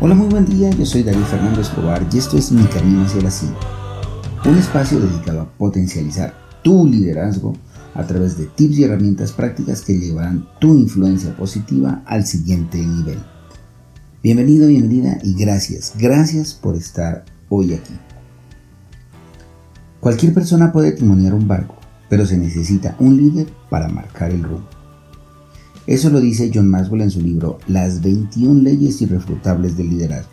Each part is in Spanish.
Hola, muy buen día, yo soy David Fernando Escobar y esto es Mi Camino hacia la Cima, un espacio dedicado a potencializar tu liderazgo a través de tips y herramientas prácticas que llevarán tu influencia positiva al siguiente nivel. Bienvenido, bienvenida y gracias, gracias por estar hoy aquí. Cualquier persona puede timonear un barco, pero se necesita un líder para marcar el rumbo. Eso lo dice John Maxwell en su libro Las 21 leyes irrefutables del liderazgo.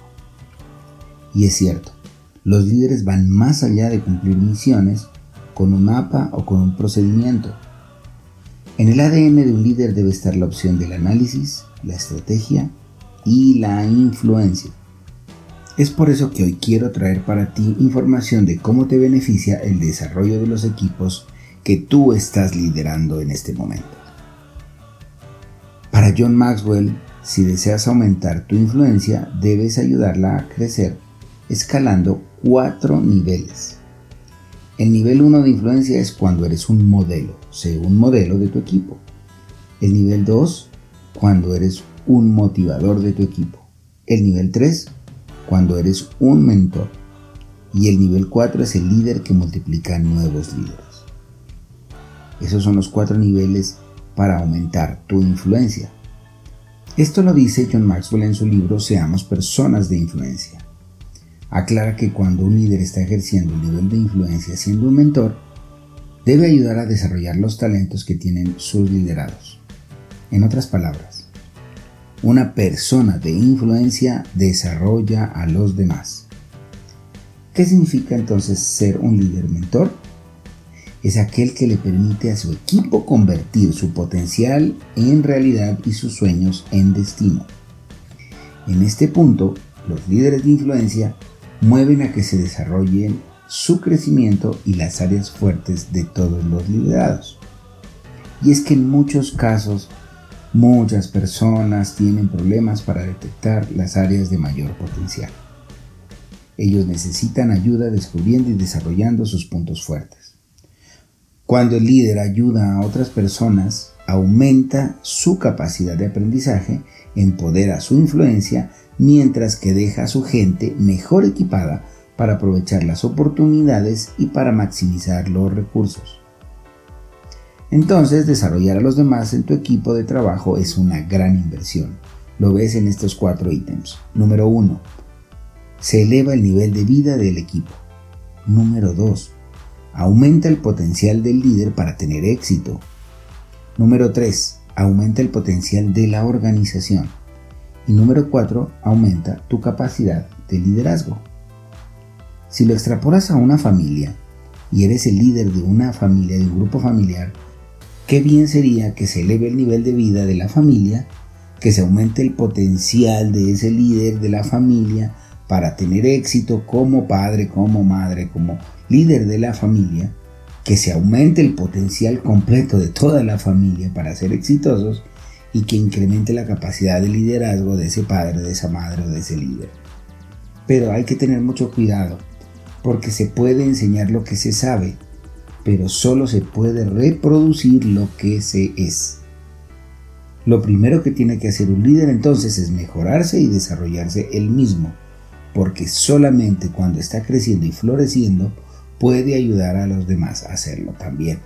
Y es cierto, los líderes van más allá de cumplir misiones con un mapa o con un procedimiento. En el ADN de un líder debe estar la opción del análisis, la estrategia y la influencia. Es por eso que hoy quiero traer para ti información de cómo te beneficia el desarrollo de los equipos que tú estás liderando en este momento. Para John Maxwell, si deseas aumentar tu influencia, debes ayudarla a crecer escalando cuatro niveles. El nivel 1 de influencia es cuando eres un modelo, sé un modelo de tu equipo. El nivel 2, cuando eres un motivador de tu equipo. El nivel 3, cuando eres un mentor. Y el nivel 4 es el líder que multiplica nuevos líderes. Esos son los cuatro niveles para aumentar tu influencia. Esto lo dice John Maxwell en su libro Seamos personas de influencia. Aclara que cuando un líder está ejerciendo el nivel de influencia siendo un mentor, debe ayudar a desarrollar los talentos que tienen sus liderados. En otras palabras, una persona de influencia desarrolla a los demás. ¿Qué significa entonces ser un líder mentor? Es aquel que le permite a su equipo convertir su potencial en realidad y sus sueños en destino. En este punto, los líderes de influencia mueven a que se desarrollen su crecimiento y las áreas fuertes de todos los liderados. Y es que en muchos casos, muchas personas tienen problemas para detectar las áreas de mayor potencial. Ellos necesitan ayuda descubriendo y desarrollando sus puntos fuertes. Cuando el líder ayuda a otras personas, aumenta su capacidad de aprendizaje, empodera su influencia, mientras que deja a su gente mejor equipada para aprovechar las oportunidades y para maximizar los recursos. Entonces, desarrollar a los demás en tu equipo de trabajo es una gran inversión. Lo ves en estos cuatro ítems. Número 1. Se eleva el nivel de vida del equipo. Número 2 Aumenta el potencial del líder para tener éxito. Número 3. Aumenta el potencial de la organización. Y número 4. Aumenta tu capacidad de liderazgo. Si lo extrapolas a una familia y eres el líder de una familia, de un grupo familiar, qué bien sería que se eleve el nivel de vida de la familia, que se aumente el potencial de ese líder de la familia para tener éxito como padre, como madre, como líder de la familia, que se aumente el potencial completo de toda la familia para ser exitosos y que incremente la capacidad de liderazgo de ese padre, de esa madre o de ese líder. Pero hay que tener mucho cuidado, porque se puede enseñar lo que se sabe, pero solo se puede reproducir lo que se es. Lo primero que tiene que hacer un líder entonces es mejorarse y desarrollarse él mismo, porque solamente cuando está creciendo y floreciendo puede ayudar a los demás a hacerlo también.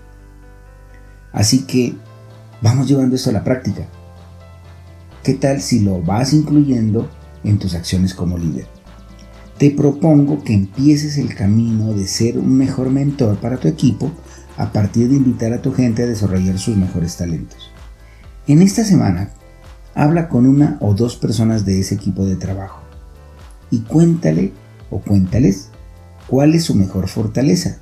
Así que vamos llevando esto a la práctica. ¿Qué tal si lo vas incluyendo en tus acciones como líder? Te propongo que empieces el camino de ser un mejor mentor para tu equipo a partir de invitar a tu gente a desarrollar sus mejores talentos. En esta semana, habla con una o dos personas de ese equipo de trabajo y cuéntale o cuéntales cuál es su mejor fortaleza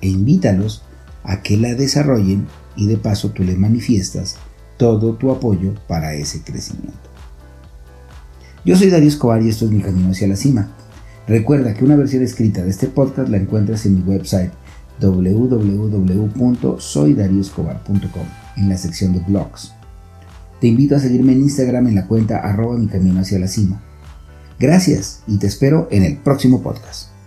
e invítalos a que la desarrollen y de paso tú les manifiestas todo tu apoyo para ese crecimiento. Yo soy Darío Escobar y esto es mi camino hacia la cima. Recuerda que una versión escrita de este podcast la encuentras en mi website www.soydarioscobar.com en la sección de blogs. Te invito a seguirme en Instagram en la cuenta arroba mi camino hacia la cima. Gracias y te espero en el próximo podcast.